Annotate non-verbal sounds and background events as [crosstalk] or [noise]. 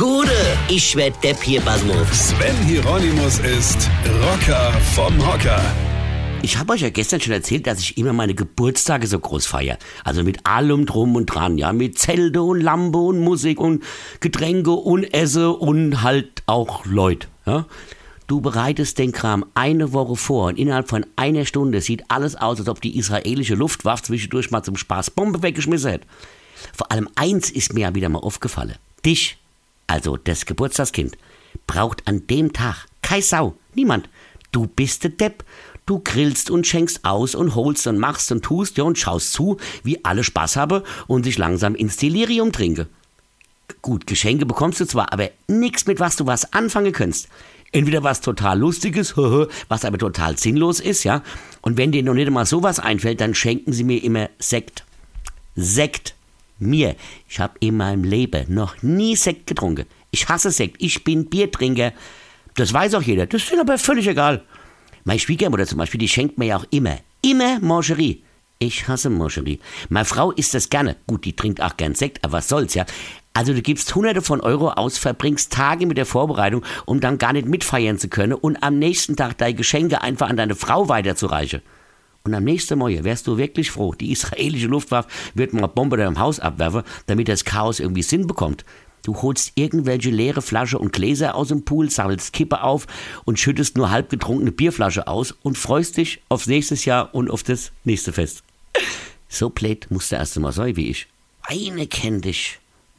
Gude, ich werd Depp hier, Basmus. Sven Hieronymus ist Rocker vom Hocker. Ich habe euch ja gestern schon erzählt, dass ich immer meine Geburtstage so groß feiere. Also mit allem drum und dran, ja. Mit Zelte und Lampe und Musik und Getränke und Esse und halt auch Leute, ja. Du bereitest den Kram eine Woche vor und innerhalb von einer Stunde sieht alles aus, als ob die israelische Luftwaffe zwischendurch mal zum Spaß Bombe weggeschmissen hätte. Vor allem eins ist mir ja wieder mal aufgefallen. Dich, also das Geburtstagskind, braucht an dem Tag kein Sau, niemand. Du bist der Depp. Du grillst und schenkst aus und holst und machst und tust ja und schaust zu, wie alle Spaß haben und sich langsam ins Delirium trinke. Gut, Geschenke bekommst du zwar, aber nichts mit was du was anfangen kannst. Entweder was total Lustiges, [laughs] was aber total sinnlos ist, ja. Und wenn dir noch nicht mal sowas einfällt, dann schenken sie mir immer Sekt. Sekt. Mir. Ich habe in meinem Leben noch nie Sekt getrunken. Ich hasse Sekt. Ich bin Biertrinker. Das weiß auch jeder. Das ist aber völlig egal. Meine Schwiegermutter zum Beispiel, die schenkt mir ja auch immer, immer Mangerie. Ich hasse Mangerie. Meine Frau isst das gerne. Gut, die trinkt auch gern Sekt, aber was soll's, ja. Also du gibst hunderte von Euro aus, verbringst Tage mit der Vorbereitung, um dann gar nicht mitfeiern zu können und am nächsten Tag deine Geschenke einfach an deine Frau weiterzureichen. Und am nächsten Morgen wärst du wirklich froh, die israelische Luftwaffe wird mal Bombe deinem Haus abwerfen, damit das Chaos irgendwie Sinn bekommt. Du holst irgendwelche leere Flasche und Gläser aus dem Pool, sammelst Kippe auf und schüttest nur halb getrunkene Bierflasche aus und freust dich aufs nächste Jahr und auf das nächste Fest. So blöd musst du erst einmal sein wie ich. Weine kenn dich.